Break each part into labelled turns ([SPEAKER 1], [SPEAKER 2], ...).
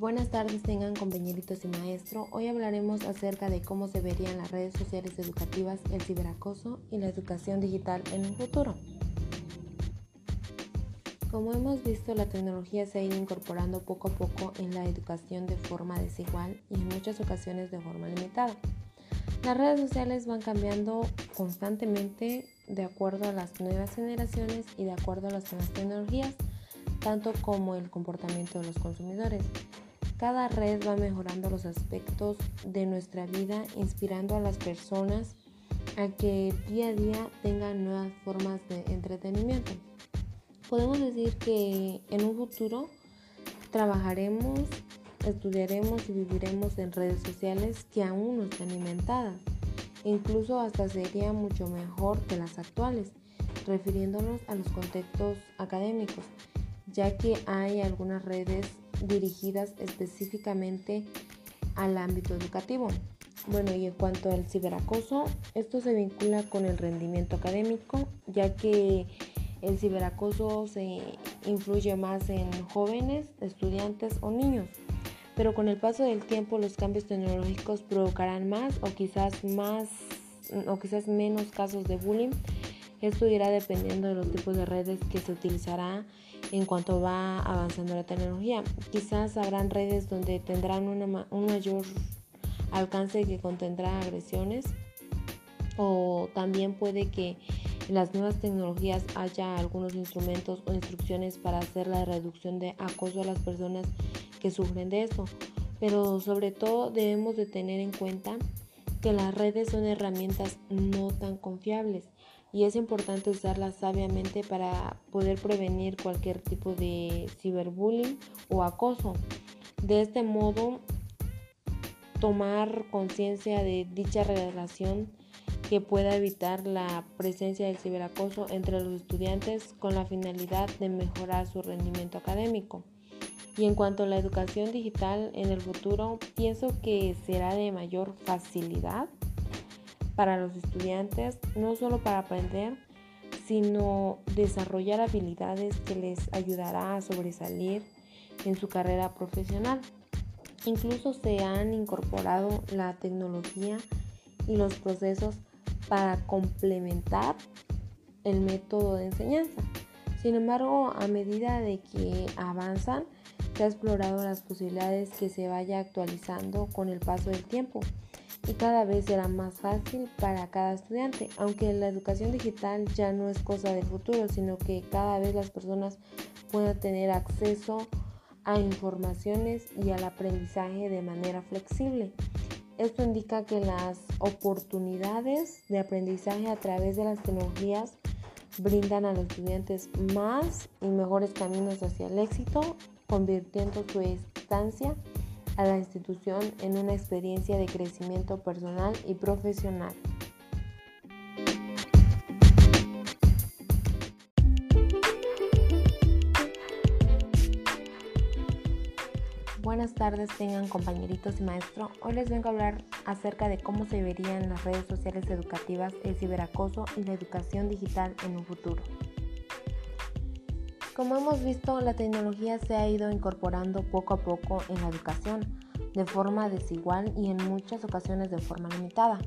[SPEAKER 1] Buenas tardes tengan compañeritos y maestro. Hoy hablaremos acerca de cómo se verían las redes sociales educativas, el ciberacoso y la educación digital en el futuro. Como hemos visto, la tecnología se ha ido incorporando poco a poco en la educación de forma desigual y en muchas ocasiones de forma limitada. Las redes sociales van cambiando constantemente de acuerdo a las nuevas generaciones y de acuerdo a las nuevas tecnologías, tanto como el comportamiento de los consumidores. Cada red va mejorando los aspectos de nuestra vida, inspirando a las personas a que día a día tengan nuevas formas de entretenimiento. Podemos decir que en un futuro trabajaremos, estudiaremos y viviremos en redes sociales que aún no están inventadas. Incluso hasta sería mucho mejor que las actuales, refiriéndonos a los contextos académicos, ya que hay algunas redes dirigidas específicamente al ámbito educativo. Bueno, y en cuanto al ciberacoso, esto se vincula con el rendimiento académico, ya que el ciberacoso se influye más en jóvenes, estudiantes o niños. Pero con el paso del tiempo los cambios tecnológicos provocarán más o quizás más o quizás menos casos de bullying. Esto irá dependiendo de los tipos de redes que se utilizará en cuanto va avanzando la tecnología. Quizás habrán redes donde tendrán un mayor alcance que contendrá agresiones o también puede que en las nuevas tecnologías haya algunos instrumentos o instrucciones para hacer la reducción de acoso a las personas que sufren de eso. Pero sobre todo debemos de tener en cuenta que las redes son herramientas no tan confiables y es importante usarlas sabiamente para poder prevenir cualquier tipo de ciberbullying o acoso. De este modo, tomar conciencia de dicha relación que pueda evitar la presencia del ciberacoso entre los estudiantes con la finalidad de mejorar su rendimiento académico. Y en cuanto a la educación digital en el futuro, pienso que será de mayor facilidad para los estudiantes, no solo para aprender, sino desarrollar habilidades que les ayudará a sobresalir en su carrera profesional. Incluso se han incorporado la tecnología y los procesos para complementar el método de enseñanza. Sin embargo, a medida de que avanzan, se ha explorado las posibilidades que se vaya actualizando con el paso del tiempo y cada vez será más fácil para cada estudiante, aunque la educación digital ya no es cosa del futuro, sino que cada vez las personas puedan tener acceso a informaciones y al aprendizaje de manera flexible. Esto indica que las oportunidades de aprendizaje a través de las tecnologías brindan a los estudiantes más y mejores caminos hacia el éxito, convirtiendo su estancia a la institución en una experiencia de crecimiento personal y profesional. Buenas tardes tengan compañeritos y maestro. Hoy les vengo a hablar acerca de cómo se verían las redes sociales educativas, el ciberacoso y la educación digital en un futuro. Como hemos visto, la tecnología se ha ido incorporando poco a poco en la educación, de forma desigual y en muchas ocasiones de forma limitada.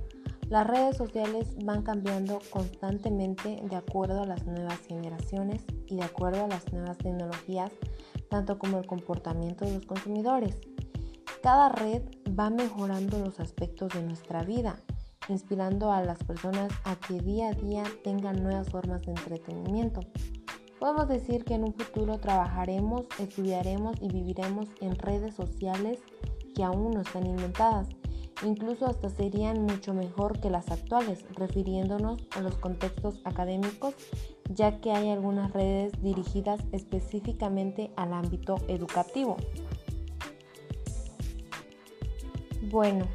[SPEAKER 1] Las redes sociales van cambiando constantemente de acuerdo a las nuevas generaciones y de acuerdo a las nuevas tecnologías, tanto como el comportamiento de los consumidores. Cada red va mejorando los aspectos de nuestra vida, inspirando a las personas a que día a día tengan nuevas formas de entretenimiento. Podemos decir que en un futuro trabajaremos, estudiaremos y viviremos en redes sociales que aún no están inventadas. Incluso hasta serían mucho mejor que las actuales, refiriéndonos a los contextos académicos, ya que hay algunas redes dirigidas específicamente al ámbito educativo. Bueno,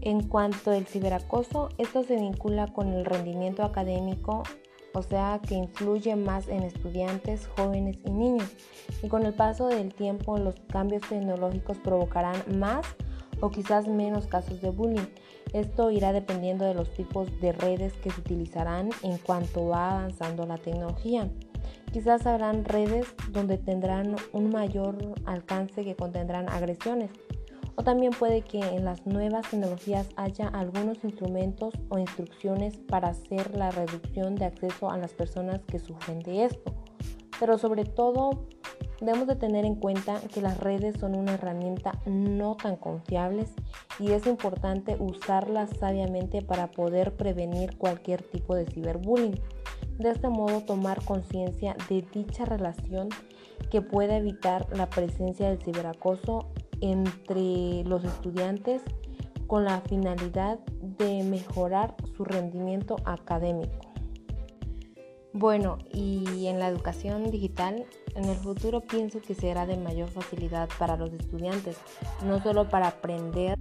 [SPEAKER 1] en cuanto al ciberacoso, esto se vincula con el rendimiento académico o sea que influye más en estudiantes, jóvenes y niños. Y con el paso del tiempo los cambios tecnológicos provocarán más o quizás menos casos de bullying. Esto irá dependiendo de los tipos de redes que se utilizarán en cuanto va avanzando la tecnología. Quizás habrán redes donde tendrán un mayor alcance que contendrán agresiones. También puede que en las nuevas tecnologías haya algunos instrumentos o instrucciones para hacer la reducción de acceso a las personas que sufren de esto. Pero sobre todo debemos de tener en cuenta que las redes son una herramienta no tan confiables y es importante usarlas sabiamente para poder prevenir cualquier tipo de ciberbullying. De este modo tomar conciencia de dicha relación que puede evitar la presencia del ciberacoso entre los estudiantes con la finalidad de mejorar su rendimiento académico. Bueno, y en la educación digital, en el futuro pienso que será de mayor facilidad para los estudiantes, no solo para aprender,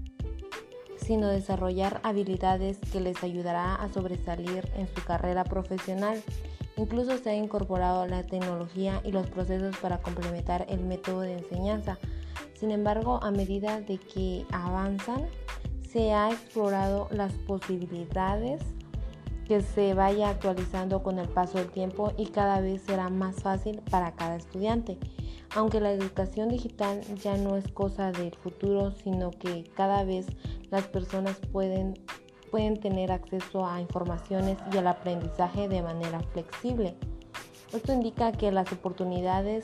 [SPEAKER 1] sino desarrollar habilidades que les ayudará a sobresalir en su carrera profesional. Incluso se ha incorporado la tecnología y los procesos para complementar el método de enseñanza. Sin embargo, a medida de que avanzan, se ha explorado las posibilidades que se vaya actualizando con el paso del tiempo y cada vez será más fácil para cada estudiante. Aunque la educación digital ya no es cosa del futuro, sino que cada vez las personas pueden, pueden tener acceso a informaciones y al aprendizaje de manera flexible. Esto indica que las oportunidades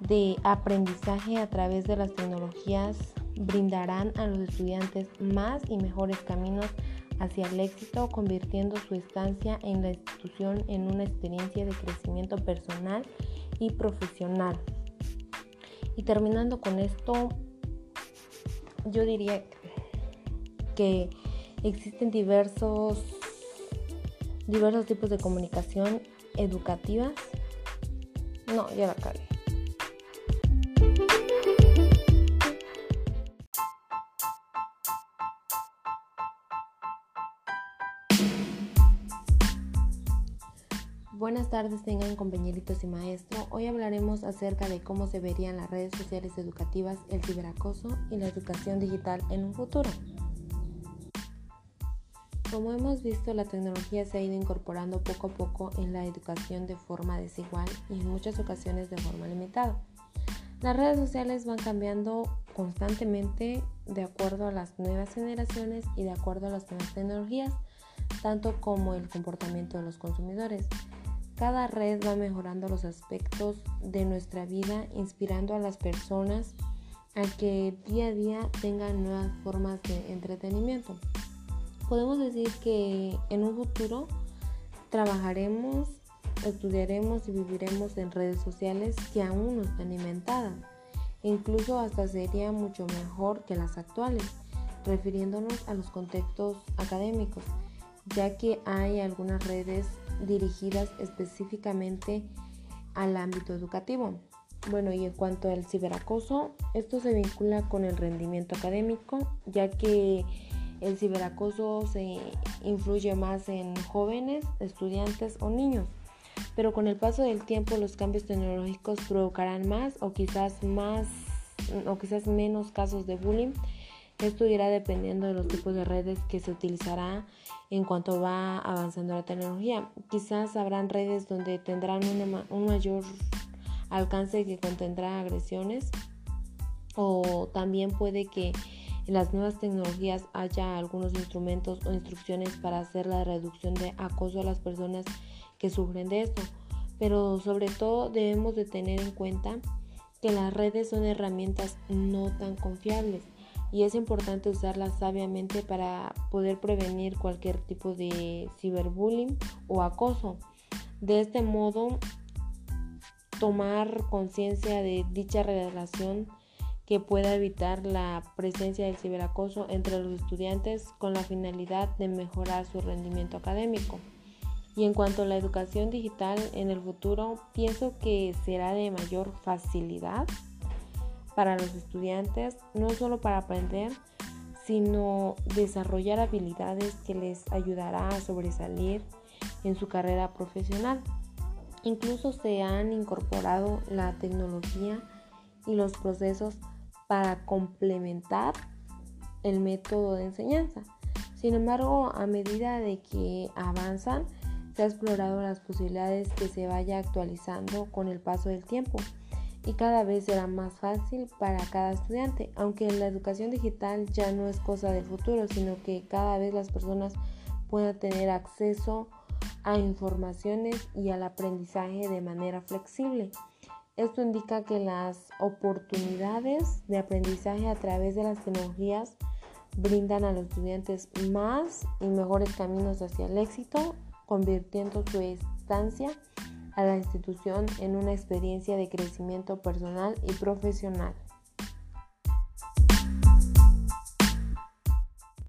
[SPEAKER 1] de aprendizaje a través de las tecnologías brindarán a los estudiantes más y mejores caminos hacia el éxito, convirtiendo su estancia en la institución en una experiencia de crecimiento personal y profesional. Y terminando con esto, yo diría que existen diversos, diversos tipos de comunicación educativas. No, ya la cagué. Buenas tardes tengan compañeritos y maestro. Hoy hablaremos acerca de cómo se verían las redes sociales educativas, el ciberacoso y la educación digital en un futuro. Como hemos visto, la tecnología se ha ido incorporando poco a poco en la educación de forma desigual y en muchas ocasiones de forma limitada. Las redes sociales van cambiando constantemente de acuerdo a las nuevas generaciones y de acuerdo a las nuevas tecnologías, tanto como el comportamiento de los consumidores. Cada red va mejorando los aspectos de nuestra vida, inspirando a las personas a que día a día tengan nuevas formas de entretenimiento. Podemos decir que en un futuro trabajaremos, estudiaremos y viviremos en redes sociales que aún no están inventadas. Incluso hasta sería mucho mejor que las actuales, refiriéndonos a los contextos académicos, ya que hay algunas redes dirigidas específicamente al ámbito educativo. Bueno, y en cuanto al ciberacoso, esto se vincula con el rendimiento académico, ya que el ciberacoso se influye más en jóvenes, estudiantes o niños. Pero con el paso del tiempo los cambios tecnológicos provocarán más o quizás más o quizás menos casos de bullying esto irá dependiendo de los tipos de redes que se utilizará en cuanto va avanzando la tecnología. Quizás habrán redes donde tendrán un mayor alcance que contendrá agresiones o también puede que en las nuevas tecnologías haya algunos instrumentos o instrucciones para hacer la reducción de acoso a las personas que sufren de esto. Pero sobre todo debemos de tener en cuenta que las redes son herramientas no tan confiables y es importante usarla sabiamente para poder prevenir cualquier tipo de ciberbullying o acoso. De este modo, tomar conciencia de dicha relación que pueda evitar la presencia del ciberacoso entre los estudiantes con la finalidad de mejorar su rendimiento académico. Y en cuanto a la educación digital en el futuro, pienso que será de mayor facilidad para los estudiantes, no solo para aprender, sino desarrollar habilidades que les ayudará a sobresalir en su carrera profesional. Incluso se han incorporado la tecnología y los procesos para complementar el método de enseñanza. Sin embargo, a medida de que avanzan, se ha explorado las posibilidades que se vaya actualizando con el paso del tiempo y cada vez será más fácil para cada estudiante, aunque la educación digital ya no es cosa del futuro, sino que cada vez las personas puedan tener acceso a informaciones y al aprendizaje de manera flexible. Esto indica que las oportunidades de aprendizaje a través de las tecnologías brindan a los estudiantes más y mejores caminos hacia el éxito, convirtiendo su estancia a la institución en una experiencia de crecimiento personal y profesional.